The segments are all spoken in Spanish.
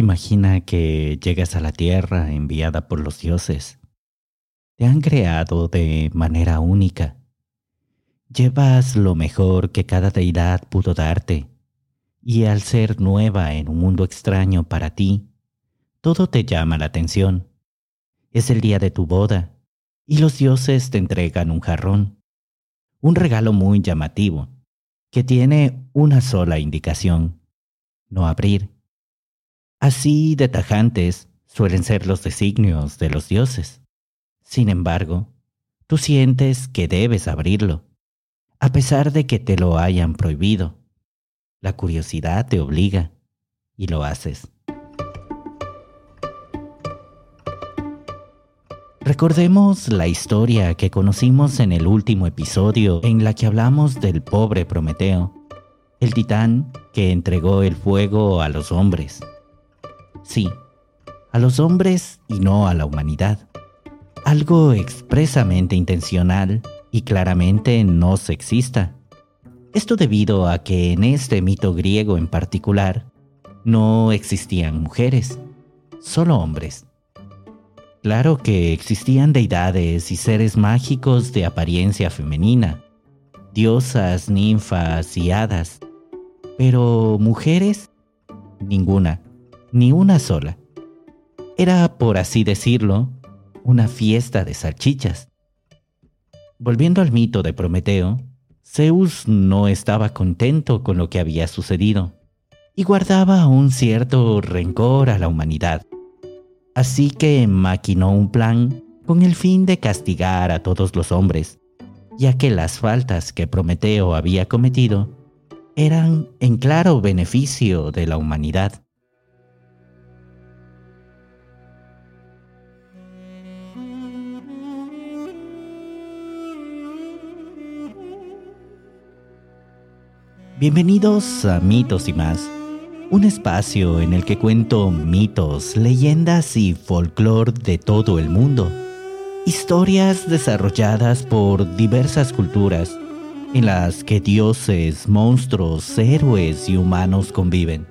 Imagina que llegas a la Tierra enviada por los dioses. Te han creado de manera única. Llevas lo mejor que cada deidad pudo darte, y al ser nueva en un mundo extraño para ti, todo te llama la atención. Es el día de tu boda, y los dioses te entregan un jarrón, un regalo muy llamativo, que tiene una sola indicación, no abrir. Así de tajantes suelen ser los designios de los dioses. Sin embargo, tú sientes que debes abrirlo, a pesar de que te lo hayan prohibido. La curiosidad te obliga y lo haces. Recordemos la historia que conocimos en el último episodio en la que hablamos del pobre Prometeo, el titán que entregó el fuego a los hombres. Sí, a los hombres y no a la humanidad. Algo expresamente intencional y claramente no sexista. Esto debido a que en este mito griego en particular no existían mujeres, solo hombres. Claro que existían deidades y seres mágicos de apariencia femenina, diosas, ninfas y hadas, pero mujeres, ninguna, ni una sola. Era, por así decirlo, una fiesta de salchichas. Volviendo al mito de Prometeo, Zeus no estaba contento con lo que había sucedido y guardaba un cierto rencor a la humanidad. Así que maquinó un plan con el fin de castigar a todos los hombres, ya que las faltas que Prometeo había cometido eran en claro beneficio de la humanidad. Bienvenidos a Mitos y más, un espacio en el que cuento mitos, leyendas y folclore de todo el mundo. Historias desarrolladas por diversas culturas en las que dioses, monstruos, héroes y humanos conviven.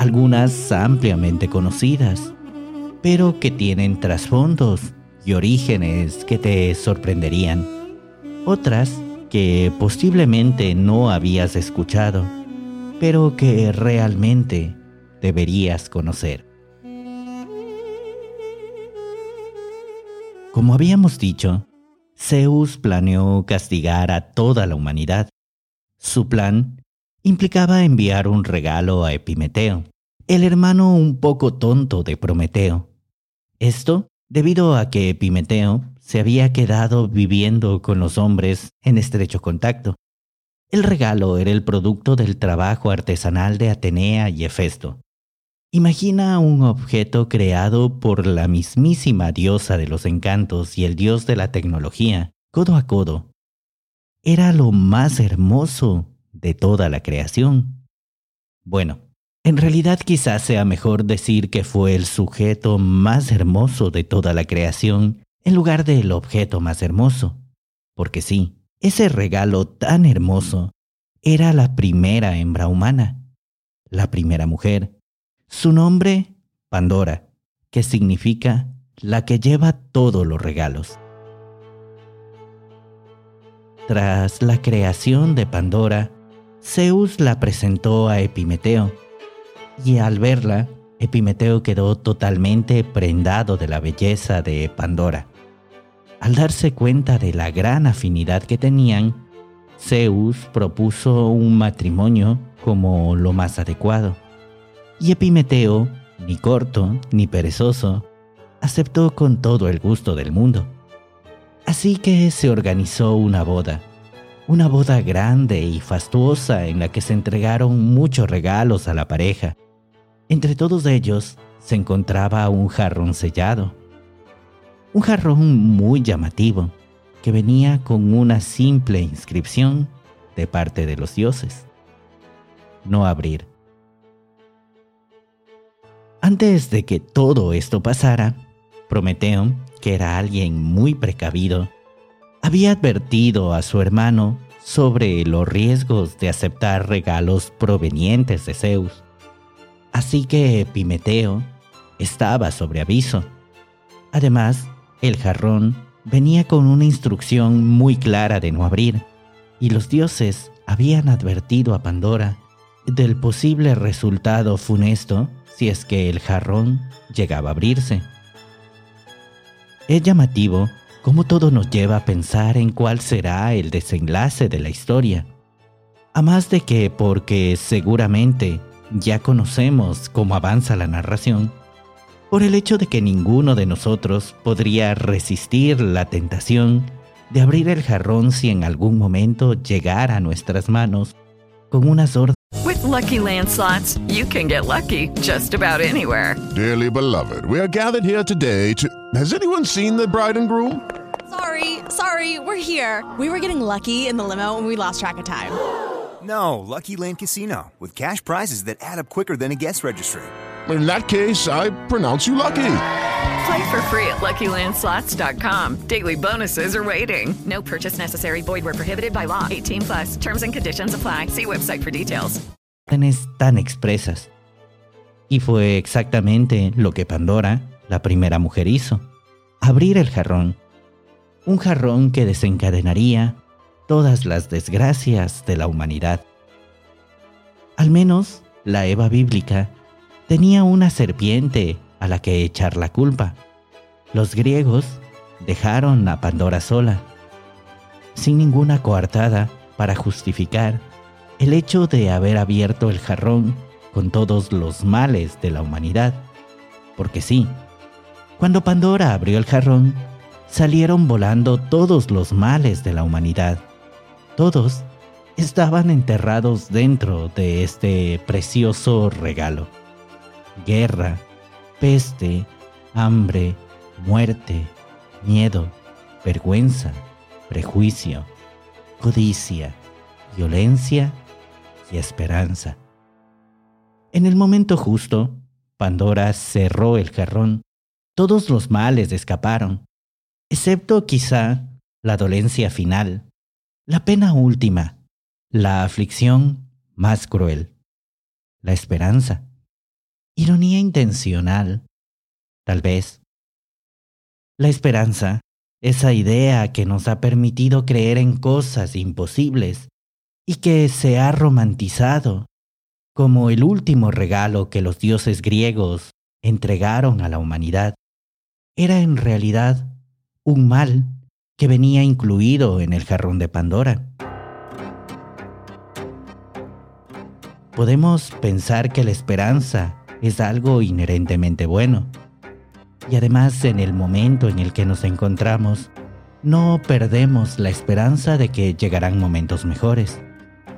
Algunas ampliamente conocidas, pero que tienen trasfondos y orígenes que te sorprenderían. Otras que posiblemente no habías escuchado, pero que realmente deberías conocer. Como habíamos dicho, Zeus planeó castigar a toda la humanidad. Su plan implicaba enviar un regalo a Epimeteo, el hermano un poco tonto de Prometeo. Esto debido a que Epimeteo se había quedado viviendo con los hombres en estrecho contacto. El regalo era el producto del trabajo artesanal de Atenea y Hefesto. Imagina un objeto creado por la mismísima diosa de los encantos y el dios de la tecnología, codo a codo. Era lo más hermoso de toda la creación. Bueno, en realidad quizás sea mejor decir que fue el sujeto más hermoso de toda la creación en lugar del objeto más hermoso. Porque sí, ese regalo tan hermoso era la primera hembra humana, la primera mujer. Su nombre, Pandora, que significa la que lleva todos los regalos. Tras la creación de Pandora, Zeus la presentó a Epimeteo, y al verla, Epimeteo quedó totalmente prendado de la belleza de Pandora. Al darse cuenta de la gran afinidad que tenían, Zeus propuso un matrimonio como lo más adecuado. Y Epimeteo, ni corto ni perezoso, aceptó con todo el gusto del mundo. Así que se organizó una boda, una boda grande y fastuosa en la que se entregaron muchos regalos a la pareja. Entre todos ellos se encontraba un jarrón sellado. Un jarrón muy llamativo que venía con una simple inscripción de parte de los dioses. No abrir. Antes de que todo esto pasara, Prometeo, que era alguien muy precavido, había advertido a su hermano sobre los riesgos de aceptar regalos provenientes de Zeus. Así que Epimeteo estaba sobre aviso. Además, el jarrón venía con una instrucción muy clara de no abrir, y los dioses habían advertido a Pandora del posible resultado funesto si es que el jarrón llegaba a abrirse. Es llamativo cómo todo nos lleva a pensar en cuál será el desenlace de la historia. A más de que porque seguramente ya conocemos cómo avanza la narración, por el hecho de que ninguno de nosotros podría resistir la tentación de abrir el jarrón si en algún momento llegara a nuestras manos con unas órdenes. With lucky landslots, you can get lucky just about anywhere. Dearly beloved, we are gathered here today to. Has anyone seen the bride and groom? Sorry, sorry, we're here. We were getting lucky in the limo and we lost track of time. No, Lucky Land Casino, with cash prizes that add up quicker than a guest registry in that case, I pronounce you lucky. Play for free at LuckyLandSlots.com. Daily bonuses are waiting. No purchase necessary. Void were prohibited by law. 18 plus. Terms and conditions apply. See website for details. tan expresas. Y fue exactamente lo que Pandora, la primera mujer, hizo. Abrir el jarrón. Un jarrón que desencadenaría todas las desgracias de la humanidad. Al menos la Eva bíblica tenía una serpiente a la que echar la culpa. Los griegos dejaron a Pandora sola, sin ninguna coartada para justificar el hecho de haber abierto el jarrón con todos los males de la humanidad. Porque sí, cuando Pandora abrió el jarrón, salieron volando todos los males de la humanidad. Todos estaban enterrados dentro de este precioso regalo guerra, peste, hambre, muerte, miedo, vergüenza, prejuicio, codicia, violencia y esperanza. En el momento justo, Pandora cerró el jarrón. Todos los males escaparon, excepto quizá la dolencia final, la pena última, la aflicción más cruel, la esperanza. Ironía intencional, tal vez. La esperanza, esa idea que nos ha permitido creer en cosas imposibles y que se ha romantizado como el último regalo que los dioses griegos entregaron a la humanidad, era en realidad un mal que venía incluido en el jarrón de Pandora. Podemos pensar que la esperanza es algo inherentemente bueno. Y además en el momento en el que nos encontramos, no perdemos la esperanza de que llegarán momentos mejores.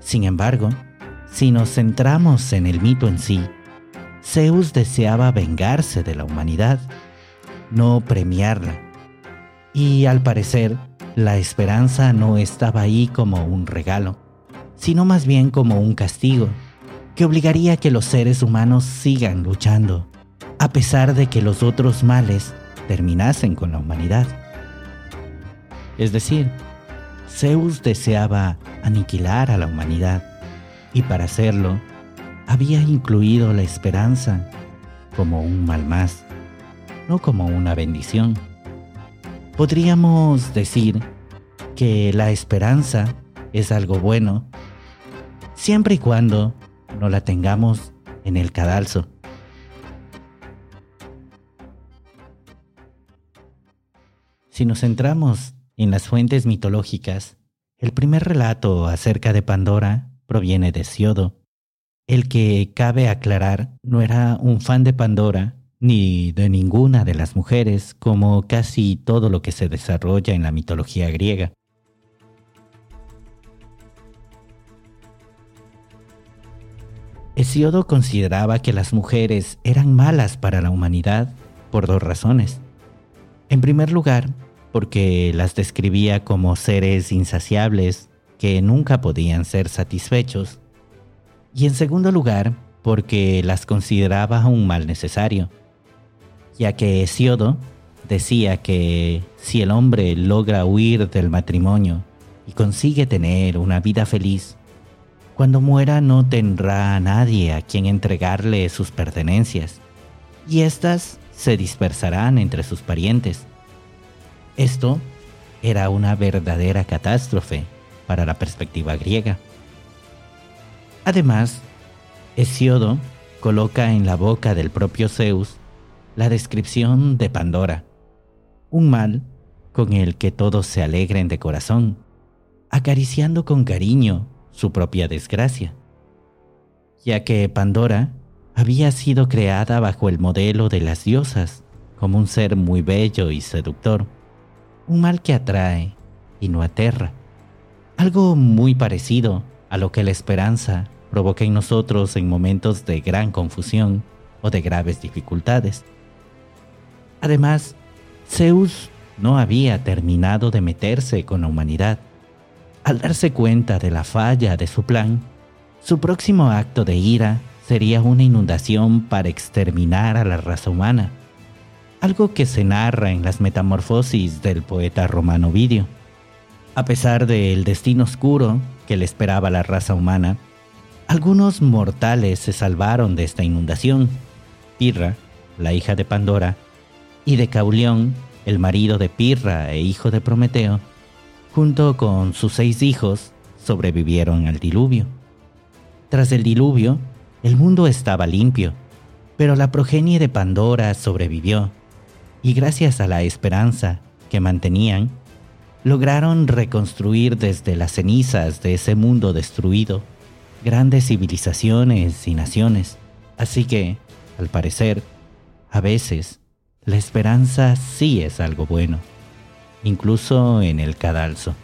Sin embargo, si nos centramos en el mito en sí, Zeus deseaba vengarse de la humanidad, no premiarla. Y al parecer, la esperanza no estaba ahí como un regalo, sino más bien como un castigo que obligaría a que los seres humanos sigan luchando, a pesar de que los otros males terminasen con la humanidad. Es decir, Zeus deseaba aniquilar a la humanidad y para hacerlo había incluido la esperanza como un mal más, no como una bendición. Podríamos decir que la esperanza es algo bueno siempre y cuando no la tengamos en el cadalso. Si nos centramos en las fuentes mitológicas, el primer relato acerca de Pandora proviene de Siodo. El que, cabe aclarar, no era un fan de Pandora ni de ninguna de las mujeres, como casi todo lo que se desarrolla en la mitología griega. Hesiodo consideraba que las mujeres eran malas para la humanidad por dos razones. En primer lugar, porque las describía como seres insaciables que nunca podían ser satisfechos. Y en segundo lugar, porque las consideraba un mal necesario, ya que Hesiodo decía que si el hombre logra huir del matrimonio y consigue tener una vida feliz, cuando muera no tendrá a nadie a quien entregarle sus pertenencias, y éstas se dispersarán entre sus parientes. Esto era una verdadera catástrofe para la perspectiva griega. Además, Hesiodo coloca en la boca del propio Zeus la descripción de Pandora, un mal con el que todos se alegren de corazón, acariciando con cariño su propia desgracia, ya que Pandora había sido creada bajo el modelo de las diosas, como un ser muy bello y seductor, un mal que atrae y no aterra, algo muy parecido a lo que la esperanza provoca en nosotros en momentos de gran confusión o de graves dificultades. Además, Zeus no había terminado de meterse con la humanidad al darse cuenta de la falla de su plan, su próximo acto de ira sería una inundación para exterminar a la raza humana, algo que se narra en las metamorfosis del poeta romano Ovidio. A pesar del destino oscuro que le esperaba a la raza humana, algunos mortales se salvaron de esta inundación. Pirra, la hija de Pandora, y de Caulión, el marido de Pirra e hijo de Prometeo, junto con sus seis hijos, sobrevivieron al diluvio. Tras el diluvio, el mundo estaba limpio, pero la progenie de Pandora sobrevivió, y gracias a la esperanza que mantenían, lograron reconstruir desde las cenizas de ese mundo destruido grandes civilizaciones y naciones. Así que, al parecer, a veces, la esperanza sí es algo bueno incluso en el cadalso.